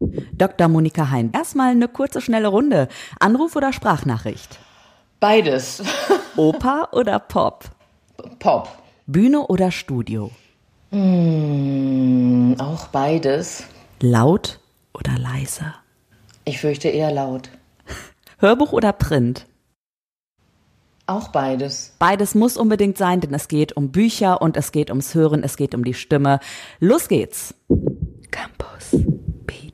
Dr. Monika Hein, erstmal eine kurze, schnelle Runde. Anruf oder Sprachnachricht? Beides. Oper oder Pop? Pop. Bühne oder Studio? Mm, auch beides. Laut oder leise? Ich fürchte eher laut. Hörbuch oder Print? Auch beides. Beides muss unbedingt sein, denn es geht um Bücher und es geht ums Hören, es geht um die Stimme. Los geht's. Campus.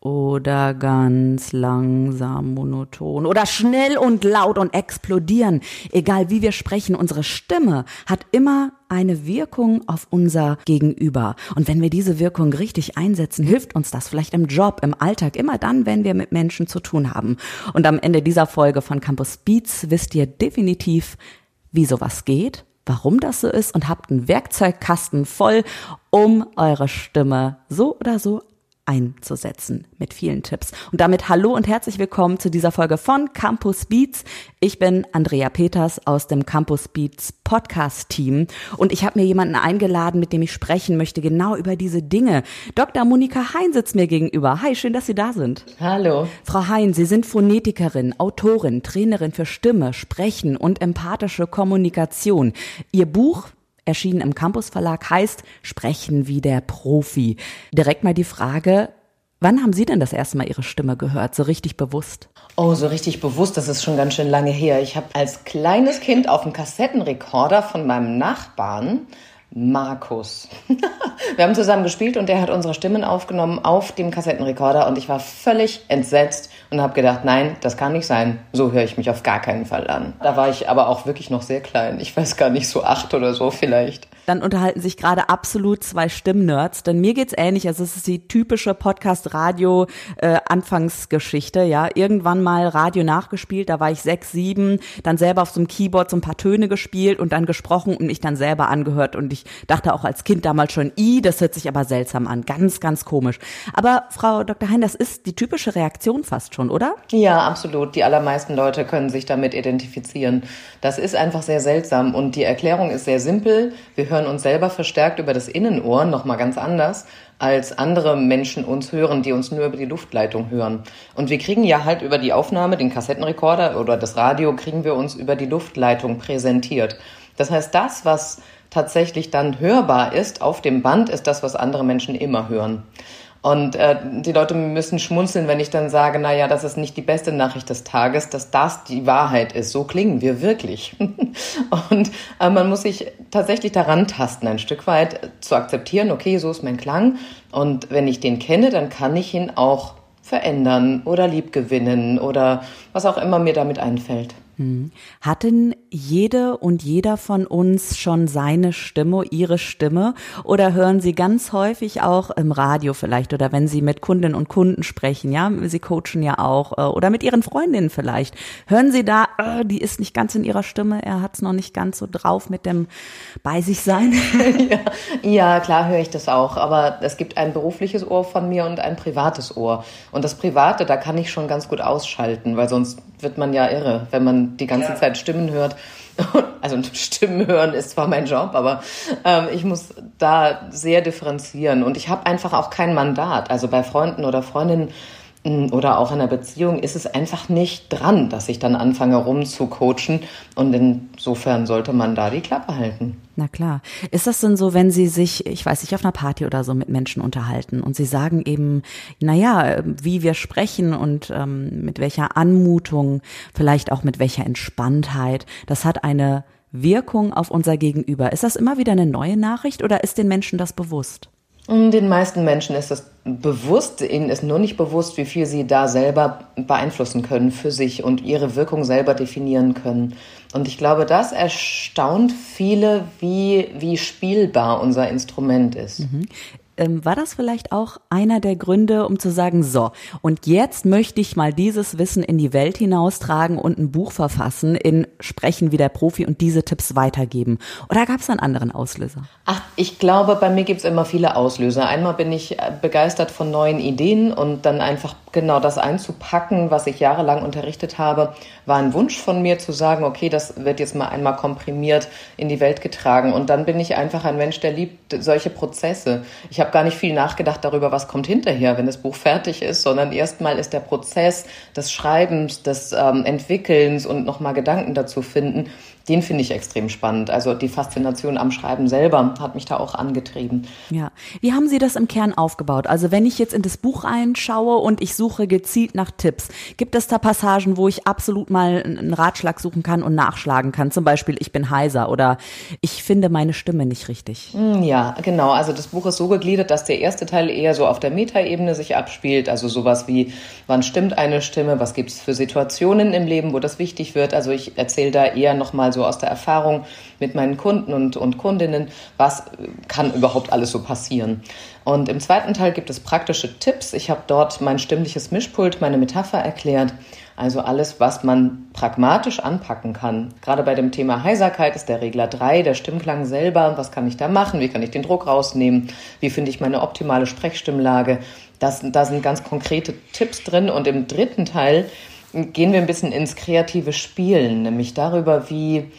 oder ganz langsam monoton oder schnell und laut und explodieren. Egal wie wir sprechen, unsere Stimme hat immer eine Wirkung auf unser Gegenüber. Und wenn wir diese Wirkung richtig einsetzen, hilft uns das vielleicht im Job, im Alltag, immer dann, wenn wir mit Menschen zu tun haben. Und am Ende dieser Folge von Campus Beats wisst ihr definitiv, wie sowas geht, warum das so ist und habt einen Werkzeugkasten voll, um eure Stimme so oder so einzusetzen mit vielen Tipps. Und damit hallo und herzlich willkommen zu dieser Folge von Campus Beats. Ich bin Andrea Peters aus dem Campus Beats Podcast Team und ich habe mir jemanden eingeladen, mit dem ich sprechen möchte, genau über diese Dinge. Dr. Monika Hein sitzt mir gegenüber. Hi, schön, dass Sie da sind. Hallo. Frau Hein, Sie sind Phonetikerin, Autorin, Trainerin für Stimme, Sprechen und empathische Kommunikation. Ihr Buch erschienen im Campus Verlag, heißt Sprechen wie der Profi. Direkt mal die Frage, wann haben Sie denn das erste Mal Ihre Stimme gehört, so richtig bewusst? Oh, so richtig bewusst, das ist schon ganz schön lange her. Ich habe als kleines Kind auf dem Kassettenrekorder von meinem Nachbarn Markus. Wir haben zusammen gespielt und der hat unsere Stimmen aufgenommen auf dem Kassettenrekorder und ich war völlig entsetzt und habe gedacht, nein, das kann nicht sein. So höre ich mich auf gar keinen Fall an. Da war ich aber auch wirklich noch sehr klein. Ich weiß gar nicht, so acht oder so vielleicht dann unterhalten sich gerade absolut zwei Stimmnerds, denn mir geht's ähnlich. Also es ist die typische Podcast-Radio-Anfangsgeschichte, äh, ja. Irgendwann mal Radio nachgespielt, da war ich sechs, sieben, dann selber auf so einem Keyboard so ein paar Töne gespielt und dann gesprochen und mich dann selber angehört. Und ich dachte auch als Kind damals schon, i, das hört sich aber seltsam an. Ganz, ganz komisch. Aber Frau Dr. Hein, das ist die typische Reaktion fast schon, oder? Ja, absolut. Die allermeisten Leute können sich damit identifizieren. Das ist einfach sehr seltsam und die Erklärung ist sehr simpel. Wir hören hören uns selber verstärkt über das Innenohr, nochmal ganz anders, als andere Menschen uns hören, die uns nur über die Luftleitung hören. Und wir kriegen ja halt über die Aufnahme, den Kassettenrekorder oder das Radio, kriegen wir uns über die Luftleitung präsentiert. Das heißt, das, was tatsächlich dann hörbar ist auf dem Band, ist das, was andere Menschen immer hören. Und äh, die Leute müssen schmunzeln, wenn ich dann sage, na ja, das ist nicht die beste Nachricht des Tages, dass das die Wahrheit ist. So klingen wir wirklich. und äh, man muss sich tatsächlich daran tasten, ein Stück weit zu akzeptieren, okay, so ist mein Klang. Und wenn ich den kenne, dann kann ich ihn auch verändern oder liebgewinnen oder was auch immer mir damit einfällt. Hm. Hatten jede und jeder von uns schon seine Stimme, ihre Stimme? Oder hören Sie ganz häufig auch im Radio vielleicht oder wenn Sie mit Kundinnen und Kunden sprechen, ja, Sie coachen ja auch äh, oder mit Ihren Freundinnen vielleicht. Hören Sie da, äh, die ist nicht ganz in ihrer Stimme, er hat es noch nicht ganz so drauf mit dem bei sich sein? ja, ja, klar höre ich das auch, aber es gibt ein berufliches Ohr von mir und ein privates Ohr. Und das private, da kann ich schon ganz gut ausschalten, weil sonst wird man ja irre, wenn man die ganze ja. Zeit Stimmen hört. Also Stimmen hören ist zwar mein Job, aber ähm, ich muss da sehr differenzieren. Und ich habe einfach auch kein Mandat. Also bei Freunden oder Freundinnen oder auch in einer Beziehung ist es einfach nicht dran, dass ich dann anfange rumzucoachen und insofern sollte man da die Klappe halten. Na klar. Ist das denn so, wenn Sie sich, ich weiß nicht, auf einer Party oder so mit Menschen unterhalten und Sie sagen eben, na ja, wie wir sprechen und ähm, mit welcher Anmutung, vielleicht auch mit welcher Entspanntheit, das hat eine Wirkung auf unser Gegenüber. Ist das immer wieder eine neue Nachricht oder ist den Menschen das bewusst? Den meisten Menschen ist es bewusst, ihnen ist nur nicht bewusst, wie viel sie da selber beeinflussen können für sich und ihre Wirkung selber definieren können. Und ich glaube, das erstaunt viele, wie, wie spielbar unser Instrument ist. Mhm. Ähm, war das vielleicht auch einer der Gründe, um zu sagen, so, und jetzt möchte ich mal dieses Wissen in die Welt hinaustragen und ein Buch verfassen in Sprechen wie der Profi und diese Tipps weitergeben? Oder gab es einen anderen Auslöser? Ach, ich glaube, bei mir gibt es immer viele Auslöser. Einmal bin ich äh, begeistert von neuen Ideen und dann einfach genau das einzupacken, was ich jahrelang unterrichtet habe, war ein Wunsch von mir zu sagen, okay, das wird jetzt mal einmal komprimiert in die Welt getragen. Und dann bin ich einfach ein Mensch, der liebt solche Prozesse. Ich habe gar nicht viel nachgedacht darüber, was kommt hinterher, wenn das Buch fertig ist, sondern erstmal ist der Prozess des Schreibens, des ähm, Entwickelns und nochmal Gedanken dazu finden den finde ich extrem spannend. Also die Faszination am Schreiben selber hat mich da auch angetrieben. Ja. Wie haben Sie das im Kern aufgebaut? Also wenn ich jetzt in das Buch einschaue und ich suche gezielt nach Tipps, gibt es da Passagen, wo ich absolut mal einen Ratschlag suchen kann und nachschlagen kann? Zum Beispiel, ich bin heiser oder ich finde meine Stimme nicht richtig. Hm, ja, genau. Also das Buch ist so gegliedert, dass der erste Teil eher so auf der Metaebene sich abspielt. Also sowas wie, wann stimmt eine Stimme? Was gibt es für Situationen im Leben, wo das wichtig wird? Also ich erzähle da eher nochmal so so aus der Erfahrung mit meinen Kunden und, und Kundinnen, was kann überhaupt alles so passieren. Und im zweiten Teil gibt es praktische Tipps. Ich habe dort mein stimmliches Mischpult, meine Metapher erklärt. Also alles, was man pragmatisch anpacken kann. Gerade bei dem Thema Heiserkeit ist der Regler 3, der Stimmklang selber. Was kann ich da machen? Wie kann ich den Druck rausnehmen? Wie finde ich meine optimale Sprechstimmlage? Das, da sind ganz konkrete Tipps drin. Und im dritten Teil gehen wir ein bisschen ins kreative Spielen, nämlich darüber, wie,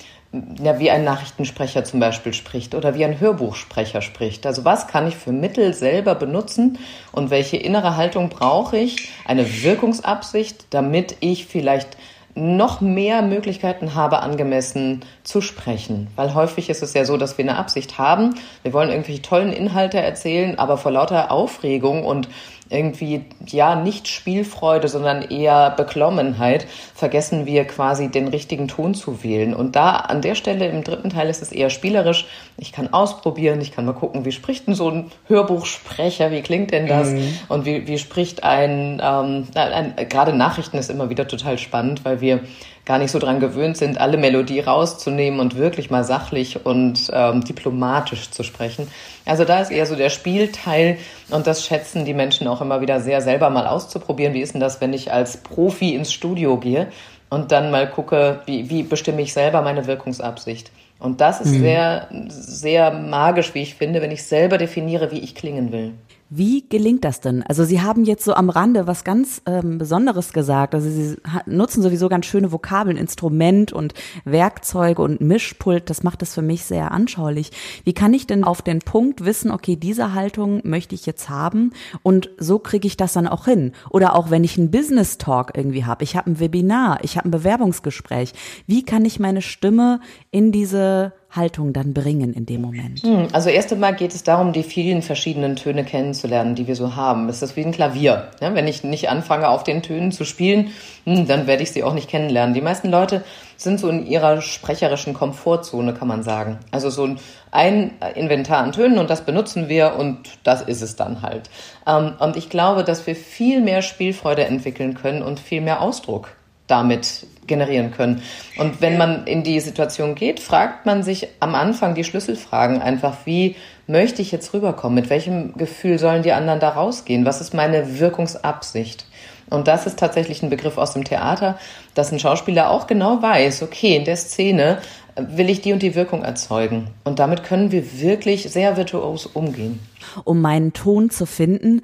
ja, wie ein Nachrichtensprecher zum Beispiel spricht oder wie ein Hörbuchsprecher spricht. Also was kann ich für Mittel selber benutzen und welche innere Haltung brauche ich, eine Wirkungsabsicht, damit ich vielleicht noch mehr Möglichkeiten habe, angemessen zu sprechen. Weil häufig ist es ja so, dass wir eine Absicht haben. Wir wollen irgendwelche tollen Inhalte erzählen, aber vor lauter Aufregung und irgendwie, ja, nicht Spielfreude, sondern eher Beklommenheit, vergessen wir quasi den richtigen Ton zu wählen. Und da an der Stelle im dritten Teil ist es eher spielerisch. Ich kann ausprobieren, ich kann mal gucken, wie spricht denn so ein Hörbuchsprecher, wie klingt denn das? Mhm. Und wie, wie spricht ein, ähm, ein, ein, gerade Nachrichten ist immer wieder total spannend, weil wir gar nicht so dran gewöhnt sind, alle Melodie rauszunehmen und wirklich mal sachlich und ähm, diplomatisch zu sprechen. Also da ist eher so der Spielteil und das schätzen die Menschen auch immer wieder sehr, selber mal auszuprobieren. Wie ist denn das, wenn ich als Profi ins Studio gehe und dann mal gucke, wie, wie bestimme ich selber meine Wirkungsabsicht? Und das ist mhm. sehr, sehr magisch, wie ich finde, wenn ich selber definiere, wie ich klingen will. Wie gelingt das denn? Also Sie haben jetzt so am Rande was ganz ähm, Besonderes gesagt. Also Sie nutzen sowieso ganz schöne Vokabeln, Instrument und Werkzeuge und Mischpult. Das macht es für mich sehr anschaulich. Wie kann ich denn auf den Punkt wissen, okay, diese Haltung möchte ich jetzt haben und so kriege ich das dann auch hin? Oder auch wenn ich einen Business Talk irgendwie habe, ich habe ein Webinar, ich habe ein Bewerbungsgespräch. Wie kann ich meine Stimme in diese Haltung dann bringen in dem Moment? Hm, also erst einmal geht es darum, die vielen verschiedenen Töne kennenzulernen, die wir so haben. Es ist wie ein Klavier. Ja, wenn ich nicht anfange, auf den Tönen zu spielen, hm, dann werde ich sie auch nicht kennenlernen. Die meisten Leute sind so in ihrer sprecherischen Komfortzone, kann man sagen. Also so ein Inventar an Tönen und das benutzen wir und das ist es dann halt. Ähm, und ich glaube, dass wir viel mehr Spielfreude entwickeln können und viel mehr Ausdruck damit generieren können. Und wenn man in die Situation geht, fragt man sich am Anfang die Schlüsselfragen einfach, wie möchte ich jetzt rüberkommen? Mit welchem Gefühl sollen die anderen da rausgehen? Was ist meine Wirkungsabsicht? Und das ist tatsächlich ein Begriff aus dem Theater, dass ein Schauspieler auch genau weiß, okay, in der Szene will ich die und die Wirkung erzeugen. Und damit können wir wirklich sehr virtuos umgehen. Um meinen Ton zu finden,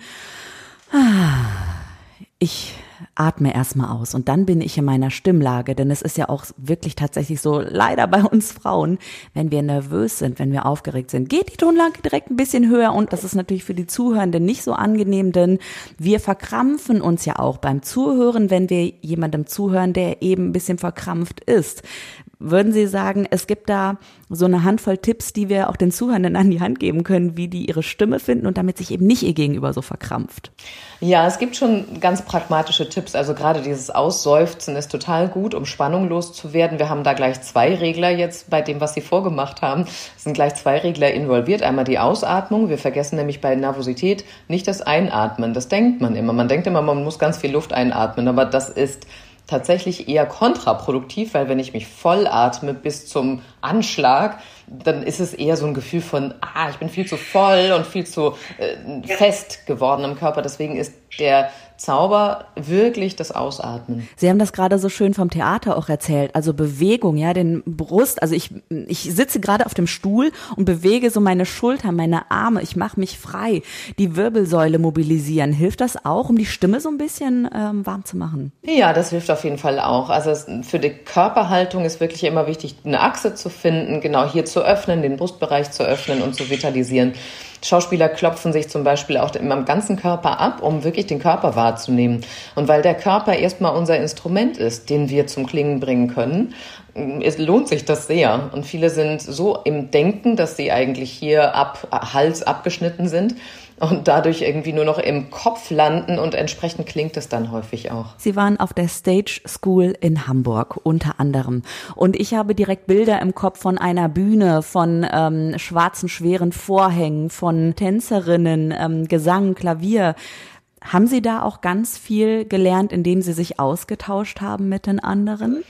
ah, ich atme erstmal aus und dann bin ich in meiner Stimmlage, denn es ist ja auch wirklich tatsächlich so, leider bei uns Frauen, wenn wir nervös sind, wenn wir aufgeregt sind, geht die Tonlage direkt ein bisschen höher und das ist natürlich für die Zuhörenden nicht so angenehm, denn wir verkrampfen uns ja auch beim Zuhören, wenn wir jemandem zuhören, der eben ein bisschen verkrampft ist. Würden Sie sagen, es gibt da so eine Handvoll Tipps, die wir auch den Zuhörenden an die Hand geben können, wie die ihre Stimme finden und damit sich eben nicht ihr Gegenüber so verkrampft? Ja, es gibt schon ganz pragmatische Tipps. Also gerade dieses Ausseufzen ist total gut, um Spannung loszuwerden. Wir haben da gleich zwei Regler jetzt bei dem, was Sie vorgemacht haben. Es sind gleich zwei Regler involviert. Einmal die Ausatmung. Wir vergessen nämlich bei Nervosität nicht das Einatmen. Das denkt man immer. Man denkt immer, man muss ganz viel Luft einatmen, aber das ist tatsächlich eher kontraproduktiv, weil wenn ich mich voll atme bis zum Anschlag, dann ist es eher so ein Gefühl von, ah, ich bin viel zu voll und viel zu äh, fest geworden im Körper. Deswegen ist der Zauber wirklich das Ausatmen. Sie haben das gerade so schön vom Theater auch erzählt, also Bewegung, ja, den Brust, also ich, ich sitze gerade auf dem Stuhl und bewege so meine Schultern, meine Arme, ich mache mich frei, die Wirbelsäule mobilisieren. Hilft das auch, um die Stimme so ein bisschen ähm, warm zu machen? Ja, das hilft auf jeden Fall auch. Also es, für die Körperhaltung ist wirklich immer wichtig, eine Achse zu finden, genau hier zu öffnen, den Brustbereich zu öffnen und zu vitalisieren. Schauspieler klopfen sich zum Beispiel auch im ganzen Körper ab, um wirklich den Körper wahrzunehmen. Und weil der Körper erstmal unser Instrument ist, den wir zum Klingen bringen können, es lohnt sich das sehr. Und viele sind so im Denken, dass sie eigentlich hier ab Hals abgeschnitten sind und dadurch irgendwie nur noch im Kopf landen und entsprechend klingt es dann häufig auch. Sie waren auf der Stage School in Hamburg unter anderem und ich habe direkt Bilder im Kopf von einer Bühne, von ähm, schwarzen schweren Vorhängen, von Tänzerinnen, ähm, Gesang, Klavier. Haben Sie da auch ganz viel gelernt, indem Sie sich ausgetauscht haben mit den anderen?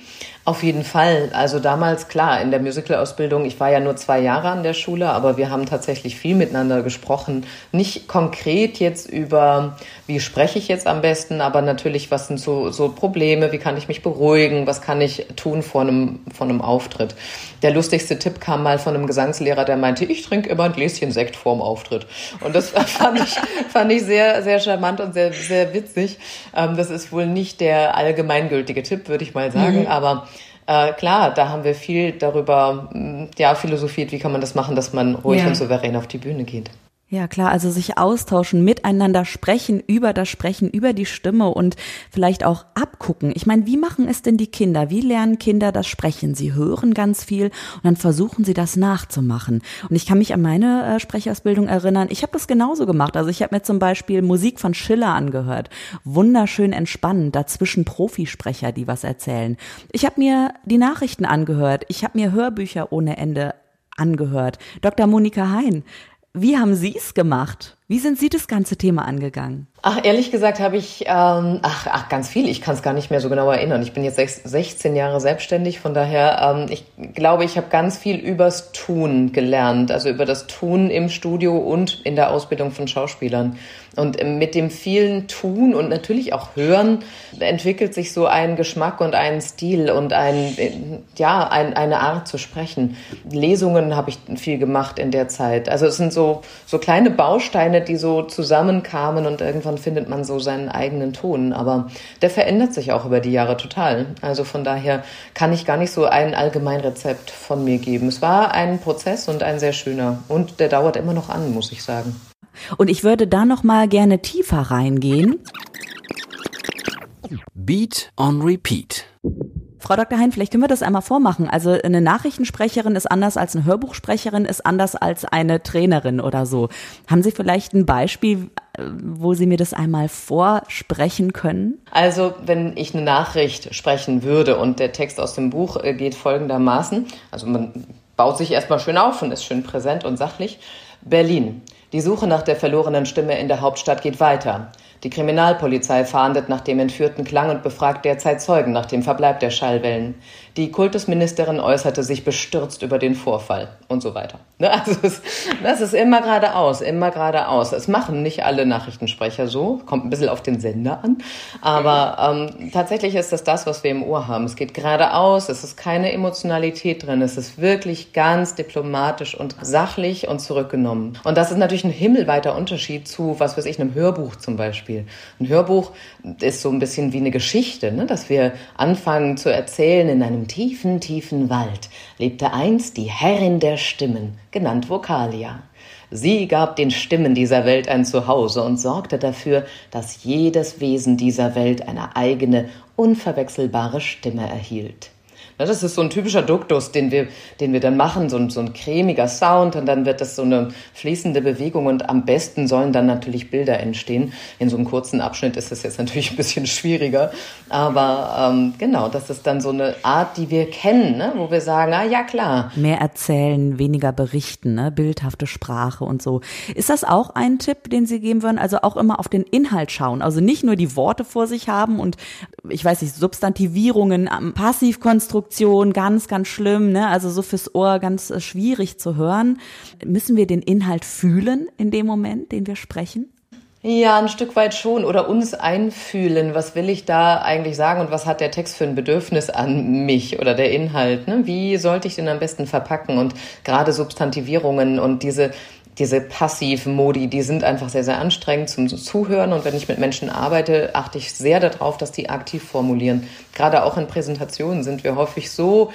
Auf jeden Fall. Also damals, klar, in der Musical-Ausbildung, ich war ja nur zwei Jahre an der Schule, aber wir haben tatsächlich viel miteinander gesprochen. Nicht konkret jetzt über, wie spreche ich jetzt am besten, aber natürlich, was sind so, so Probleme, wie kann ich mich beruhigen, was kann ich tun vor einem, vor einem Auftritt. Der lustigste Tipp kam mal von einem Gesangslehrer, der meinte, ich trinke immer ein Gläschen Sekt vorm Auftritt. Und das fand ich, fand ich sehr, sehr charmant und sehr, sehr witzig. Ähm, das ist wohl nicht der allgemeingültige Tipp, würde ich mal sagen, mhm. aber äh, klar, da haben wir viel darüber mm, ja, philosophiert, wie kann man das machen, dass man ruhig ja. und souverän auf die Bühne geht. Ja, klar, also sich austauschen, miteinander sprechen, über das Sprechen, über die Stimme und vielleicht auch abgucken. Ich meine, wie machen es denn die Kinder? Wie lernen Kinder das Sprechen? Sie hören ganz viel und dann versuchen sie das nachzumachen. Und ich kann mich an meine äh, Sprechausbildung erinnern. Ich habe das genauso gemacht. Also ich habe mir zum Beispiel Musik von Schiller angehört. Wunderschön entspannend, dazwischen Profisprecher, die was erzählen. Ich habe mir die Nachrichten angehört. Ich habe mir Hörbücher ohne Ende angehört. Dr. Monika Hein wie haben Sie es gemacht? Wie sind Sie das ganze Thema angegangen? Ach, ehrlich gesagt habe ich, ähm, ach, ach, ganz viel. Ich kann es gar nicht mehr so genau erinnern. Ich bin jetzt 16 Jahre selbstständig, von daher, ähm, ich glaube, ich habe ganz viel übers Tun gelernt, also über das Tun im Studio und in der Ausbildung von Schauspielern. Und ähm, mit dem vielen Tun und natürlich auch Hören entwickelt sich so ein Geschmack und ein Stil und ein, ja, ein, eine Art zu sprechen. Lesungen habe ich viel gemacht in der Zeit. Also es sind so, so kleine Bausteine, die so zusammenkamen und irgendwann irgendwann findet man so seinen eigenen Ton. Aber der verändert sich auch über die Jahre total. Also von daher kann ich gar nicht so ein Allgemeinrezept von mir geben. Es war ein Prozess und ein sehr schöner. Und der dauert immer noch an, muss ich sagen. Und ich würde da noch mal gerne tiefer reingehen. Beat on Repeat. Frau Dr. Hein, vielleicht können wir das einmal vormachen. Also eine Nachrichtensprecherin ist anders als eine Hörbuchsprecherin, ist anders als eine Trainerin oder so. Haben Sie vielleicht ein Beispiel, äh, wo Sie mir das einmal vorsprechen können? Also wenn ich eine Nachricht sprechen würde und der Text aus dem Buch äh, geht folgendermaßen, also man baut sich erstmal schön auf und ist schön präsent und sachlich. Berlin. Die Suche nach der verlorenen Stimme in der Hauptstadt geht weiter. Die Kriminalpolizei fahndet nach dem entführten Klang und befragt derzeit Zeugen nach dem Verbleib der Schallwellen. Die Kultusministerin äußerte sich bestürzt über den Vorfall und so weiter. Ne, also es, das ist immer geradeaus, immer geradeaus. Es machen nicht alle Nachrichtensprecher so, kommt ein bisschen auf den Sender an, aber ähm, tatsächlich ist das das, was wir im Ohr haben. Es geht geradeaus, es ist keine Emotionalität drin, es ist wirklich ganz diplomatisch und sachlich und zurückgenommen. Und das ist natürlich ein himmelweiter Unterschied zu, was weiß ich, einem Hörbuch zum Beispiel. Ein Hörbuch ist so ein bisschen wie eine Geschichte, ne? dass wir anfangen zu erzählen in einem tiefen, tiefen Wald lebte einst die Herrin der Stimmen, genannt Vokalia. Sie gab den Stimmen dieser Welt ein Zuhause und sorgte dafür, dass jedes Wesen dieser Welt eine eigene, unverwechselbare Stimme erhielt. Das ist so ein typischer Duktus, den wir, den wir dann machen, so ein, so ein cremiger Sound und dann wird das so eine fließende Bewegung und am besten sollen dann natürlich Bilder entstehen. In so einem kurzen Abschnitt ist es jetzt natürlich ein bisschen schwieriger, aber ähm, genau, das ist dann so eine Art, die wir kennen, ne? wo wir sagen, ah ja klar. Mehr erzählen, weniger berichten, ne? bildhafte Sprache und so. Ist das auch ein Tipp, den Sie geben würden? Also auch immer auf den Inhalt schauen, also nicht nur die Worte vor sich haben und ich weiß nicht, Substantivierungen, Passivkonstruktionen, Postproduktion ganz, ganz schlimm, ne? also so fürs Ohr ganz äh, schwierig zu hören. Müssen wir den Inhalt fühlen in dem Moment, den wir sprechen? Ja, ein Stück weit schon. Oder uns einfühlen. Was will ich da eigentlich sagen und was hat der Text für ein Bedürfnis an mich oder der Inhalt? Ne? Wie sollte ich den am besten verpacken? Und gerade Substantivierungen und diese diese passiven Modi, die sind einfach sehr, sehr anstrengend zum Zuhören. Und wenn ich mit Menschen arbeite, achte ich sehr darauf, dass die aktiv formulieren. Gerade auch in Präsentationen sind wir häufig so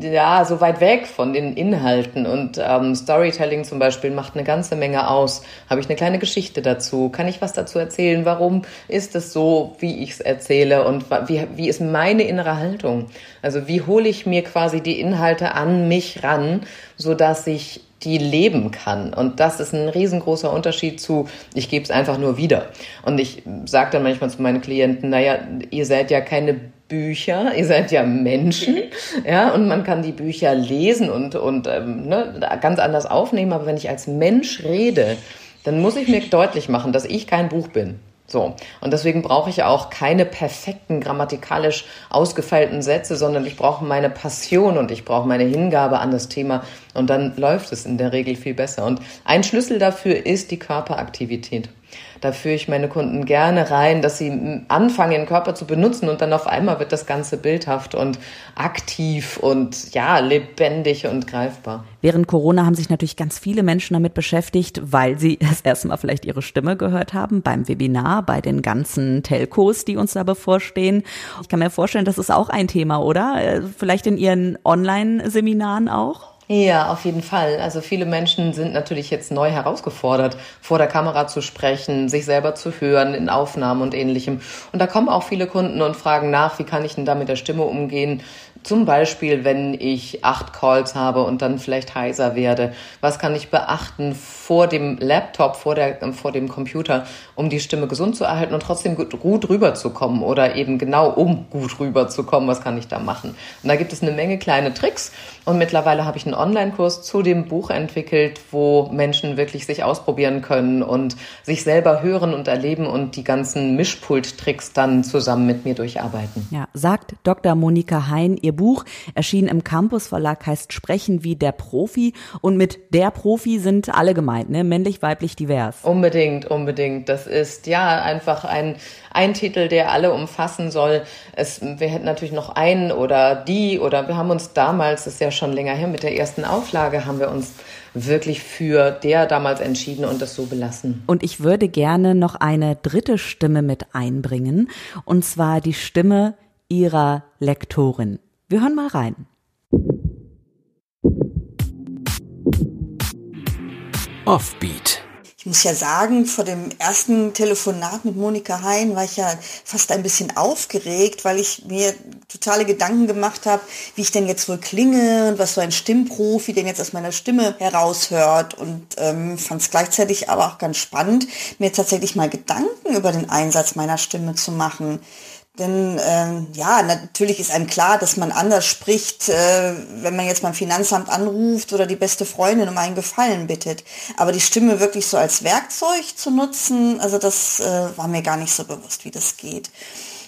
ja, so weit weg von den Inhalten. Und ähm, Storytelling zum Beispiel macht eine ganze Menge aus. Habe ich eine kleine Geschichte dazu? Kann ich was dazu erzählen? Warum ist es so, wie ich es erzähle? Und wie, wie ist meine innere Haltung? Also wie hole ich mir quasi die Inhalte an mich ran, so dass ich die leben kann. Und das ist ein riesengroßer Unterschied zu, ich gebe es einfach nur wieder. Und ich sage dann manchmal zu meinen Klienten, naja, ihr seid ja keine Bücher, ihr seid ja Menschen, ja, und man kann die Bücher lesen und, und ähm, ne, ganz anders aufnehmen. Aber wenn ich als Mensch rede, dann muss ich mir deutlich machen, dass ich kein Buch bin. So. Und deswegen brauche ich auch keine perfekten, grammatikalisch ausgefeilten Sätze, sondern ich brauche meine Passion und ich brauche meine Hingabe an das Thema. Und dann läuft es in der Regel viel besser. Und ein Schlüssel dafür ist die Körperaktivität. Da führe ich meine Kunden gerne rein, dass sie anfangen, ihren Körper zu benutzen und dann auf einmal wird das Ganze bildhaft und aktiv und ja, lebendig und greifbar. Während Corona haben sich natürlich ganz viele Menschen damit beschäftigt, weil sie das erste Mal vielleicht ihre Stimme gehört haben beim Webinar, bei den ganzen Telcos, die uns da bevorstehen. Ich kann mir vorstellen, das ist auch ein Thema, oder? Äh, vielleicht in Ihren Online-Seminaren auch? Ja, auf jeden Fall. Also viele Menschen sind natürlich jetzt neu herausgefordert, vor der Kamera zu sprechen, sich selber zu hören in Aufnahmen und ähnlichem. Und da kommen auch viele Kunden und fragen nach, wie kann ich denn da mit der Stimme umgehen? Zum Beispiel, wenn ich acht Calls habe und dann vielleicht heiser werde. Was kann ich beachten vor dem Laptop, vor, der, vor dem Computer, um die Stimme gesund zu erhalten und trotzdem gut, gut rüberzukommen oder eben genau um gut rüberzukommen? Was kann ich da machen? Und da gibt es eine Menge kleine Tricks. Und mittlerweile habe ich einen Online-Kurs zu dem Buch entwickelt, wo Menschen wirklich sich ausprobieren können und sich selber hören und erleben und die ganzen Mischpult-Tricks dann zusammen mit mir durcharbeiten. Ja, sagt Dr. Monika Hein, ihr Buch erschien im Campus Verlag, heißt Sprechen wie der Profi. Und mit der Profi sind alle gemeint, ne? Männlich, weiblich, divers. Unbedingt, unbedingt. Das ist ja einfach ein, ein Titel, der alle umfassen soll. Es, wir hätten natürlich noch einen oder die oder wir haben uns damals, das ist ja schon länger her, mit der ersten Auflage haben wir uns wirklich für der damals entschieden und das so belassen. Und ich würde gerne noch eine dritte Stimme mit einbringen, und zwar die Stimme ihrer Lektorin. Wir hören mal rein. Offbeat. Ich muss ja sagen, vor dem ersten Telefonat mit Monika Hein war ich ja fast ein bisschen aufgeregt, weil ich mir totale Gedanken gemacht habe, wie ich denn jetzt wohl klinge und was so ein Stimmprofi denn jetzt aus meiner Stimme heraushört und ähm, fand es gleichzeitig aber auch ganz spannend, mir tatsächlich mal Gedanken über den Einsatz meiner Stimme zu machen. Denn ähm, ja, natürlich ist einem klar, dass man anders spricht, äh, wenn man jetzt beim Finanzamt anruft oder die beste Freundin um einen Gefallen bittet. Aber die Stimme wirklich so als Werkzeug zu nutzen, also das äh, war mir gar nicht so bewusst, wie das geht.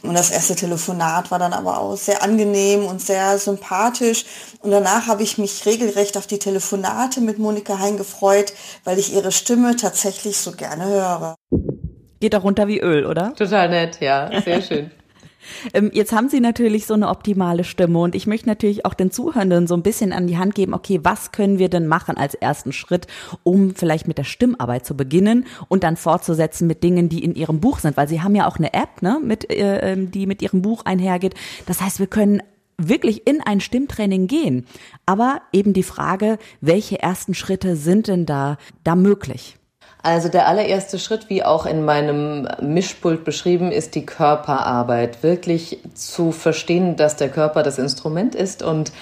Und das erste Telefonat war dann aber auch sehr angenehm und sehr sympathisch. Und danach habe ich mich regelrecht auf die Telefonate mit Monika Hein gefreut, weil ich ihre Stimme tatsächlich so gerne höre. Geht auch runter wie Öl, oder? Total nett, ja, sehr schön. Ähm, jetzt haben Sie natürlich so eine optimale Stimme und ich möchte natürlich auch den Zuhörenden so ein bisschen an die Hand geben, okay, was können wir denn machen als ersten Schritt, um vielleicht mit der Stimmarbeit zu beginnen und dann fortzusetzen mit Dingen, die in Ihrem Buch sind, weil Sie haben ja auch eine App, ne, mit, äh, ähm, die mit Ihrem Buch einhergeht. Das heißt, wir können wirklich in ein Stimmtraining gehen. Aber eben die Frage, welche ersten Schritte sind denn da, da möglich? Also der allererste Schritt, wie auch in meinem Mischpult beschrieben, ist die Körperarbeit. Wirklich zu verstehen, dass der Körper das Instrument ist und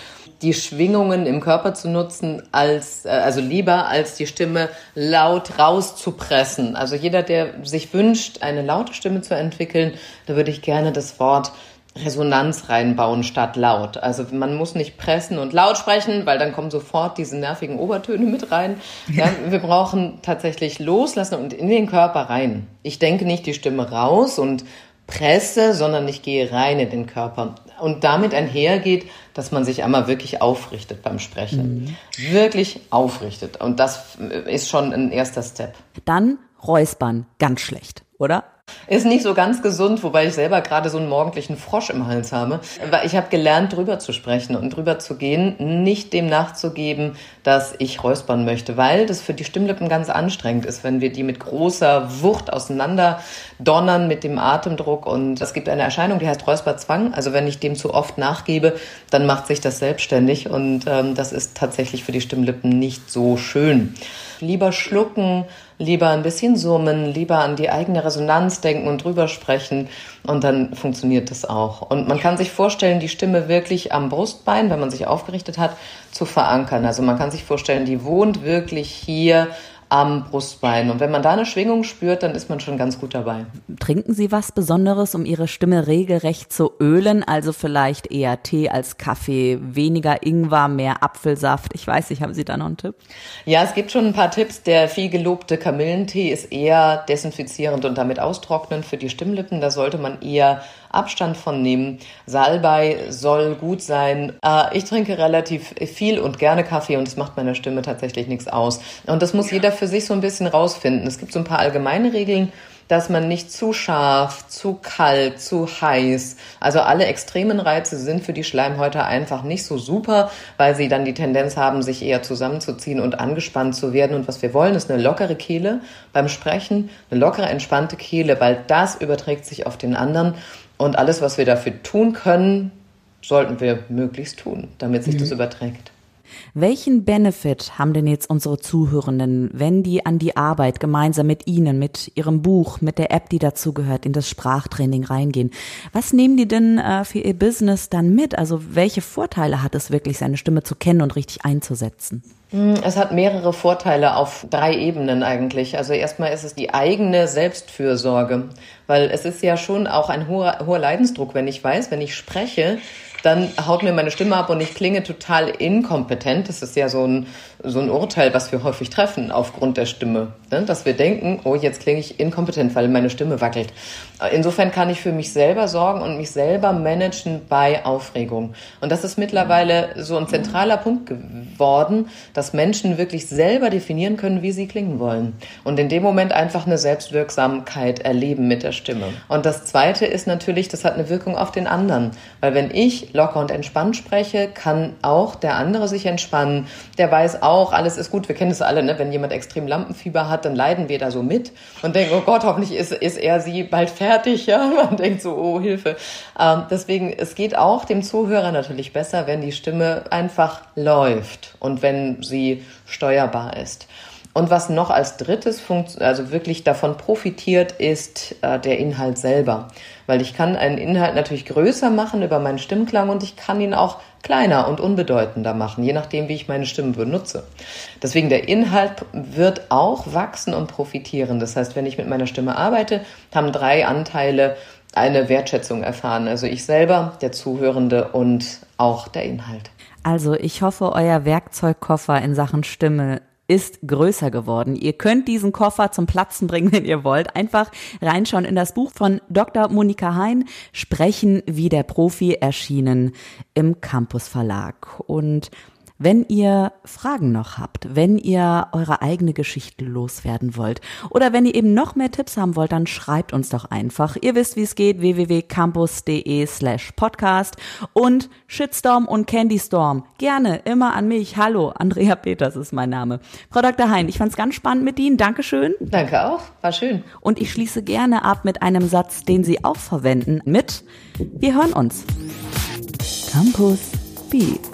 die Schwingungen im Körper zu nutzen, als, äh, also lieber als die Stimme laut rauszupressen. Also jeder, der sich wünscht, eine laute Stimme zu entwickeln, da würde ich gerne das Wort Resonanz reinbauen statt laut. Also man muss nicht pressen und laut sprechen, weil dann kommen sofort diese nervigen Obertöne mit rein. Ja, wir brauchen tatsächlich loslassen und in den Körper rein. Ich denke nicht die Stimme raus und presse, sondern ich gehe rein in den Körper. Und damit einhergeht, dass man sich einmal wirklich aufrichtet beim Sprechen. Mhm. Wirklich aufrichtet. Und das ist schon ein erster Step. Dann Räuspern, ganz schlecht, oder? Ist nicht so ganz gesund, wobei ich selber gerade so einen morgendlichen Frosch im Hals habe. Weil ich habe gelernt, drüber zu sprechen und drüber zu gehen, nicht dem nachzugeben, dass ich räuspern möchte, weil das für die Stimmlippen ganz anstrengend ist, wenn wir die mit großer Wucht auseinander donnern mit dem Atemdruck. Und es gibt eine Erscheinung, die heißt Räusperzwang. Also wenn ich dem zu oft nachgebe, dann macht sich das selbstständig und ähm, das ist tatsächlich für die Stimmlippen nicht so schön. Lieber schlucken, lieber ein bisschen summen, lieber an die eigene Resonanz denken und drüber sprechen und dann funktioniert das auch. Und man kann sich vorstellen, die Stimme wirklich am Brustbein, wenn man sich aufgerichtet hat, zu verankern. Also man kann sich vorstellen, die wohnt wirklich hier am Brustbein. Und wenn man da eine Schwingung spürt, dann ist man schon ganz gut dabei. Trinken Sie was Besonderes, um Ihre Stimme regelrecht zu ölen? Also vielleicht eher Tee als Kaffee, weniger Ingwer, mehr Apfelsaft. Ich weiß nicht, haben Sie da noch einen Tipp? Ja, es gibt schon ein paar Tipps. Der viel gelobte Kamillentee ist eher desinfizierend und damit austrocknend für die Stimmlippen. Da sollte man eher Abstand von nehmen. Salbei soll gut sein. Äh, ich trinke relativ viel und gerne Kaffee und es macht meiner Stimme tatsächlich nichts aus. Und das muss jeder für sich so ein bisschen rausfinden. Es gibt so ein paar allgemeine Regeln dass man nicht zu scharf, zu kalt, zu heiß. Also alle extremen Reize sind für die Schleimhäute einfach nicht so super, weil sie dann die Tendenz haben, sich eher zusammenzuziehen und angespannt zu werden. Und was wir wollen, ist eine lockere Kehle beim Sprechen, eine lockere, entspannte Kehle, weil das überträgt sich auf den anderen. Und alles, was wir dafür tun können, sollten wir möglichst tun, damit sich mhm. das überträgt. Welchen Benefit haben denn jetzt unsere Zuhörenden, wenn die an die Arbeit gemeinsam mit Ihnen, mit Ihrem Buch, mit der App, die dazugehört, in das Sprachtraining reingehen? Was nehmen die denn äh, für ihr Business dann mit? Also welche Vorteile hat es wirklich, seine Stimme zu kennen und richtig einzusetzen? Hm, es hat mehrere Vorteile auf drei Ebenen eigentlich. Also erstmal ist es die eigene Selbstfürsorge, weil es ist ja schon auch ein hoher, hoher Leidensdruck, wenn ich weiß, wenn ich spreche, dann haut mir meine Stimme ab und ich klinge total inkompetent. Das ist ja so ein, so ein Urteil, was wir häufig treffen aufgrund der Stimme. Ne? Dass wir denken, oh, jetzt klinge ich inkompetent, weil meine Stimme wackelt. Insofern kann ich für mich selber sorgen und mich selber managen bei Aufregung. Und das ist mittlerweile so ein zentraler Punkt geworden, dass Menschen wirklich selber definieren können, wie sie klingen wollen. Und in dem Moment einfach eine Selbstwirksamkeit erleben mit der Stimme. Und das Zweite ist natürlich, das hat eine Wirkung auf den anderen. Weil wenn ich locker und entspannt spreche, kann auch der andere sich entspannen. Der weiß auch, alles ist gut. Wir kennen es alle, ne? wenn jemand extrem Lampenfieber hat, dann leiden wir da so mit und denken, oh Gott, hoffentlich ist, ist er sie bald fertig. Ja? Man denkt so, oh Hilfe. Ähm, deswegen, es geht auch dem Zuhörer natürlich besser, wenn die Stimme einfach läuft und wenn sie steuerbar ist. Und was noch als drittes also wirklich davon profitiert, ist äh, der Inhalt selber. Weil ich kann einen Inhalt natürlich größer machen über meinen Stimmklang und ich kann ihn auch kleiner und unbedeutender machen, je nachdem, wie ich meine Stimme benutze. Deswegen der Inhalt wird auch wachsen und profitieren. Das heißt, wenn ich mit meiner Stimme arbeite, haben drei Anteile eine Wertschätzung erfahren. Also ich selber, der Zuhörende und auch der Inhalt. Also ich hoffe, euer Werkzeugkoffer in Sachen Stimme ist größer geworden. Ihr könnt diesen Koffer zum Platzen bringen, wenn ihr wollt. Einfach reinschauen in das Buch von Dr. Monika Hein, Sprechen wie der Profi, erschienen im Campus Verlag. Und wenn ihr Fragen noch habt, wenn ihr eure eigene Geschichte loswerden wollt oder wenn ihr eben noch mehr Tipps haben wollt, dann schreibt uns doch einfach. Ihr wisst, wie es geht, www.campus.de slash podcast und Shitstorm und Candystorm. Gerne, immer an mich. Hallo, Andrea Peters ist mein Name. Frau Dr. Hein, ich fand es ganz spannend mit Ihnen. Dankeschön. Danke auch, war schön. Und ich schließe gerne ab mit einem Satz, den Sie auch verwenden, mit Wir hören uns. Campus Beats.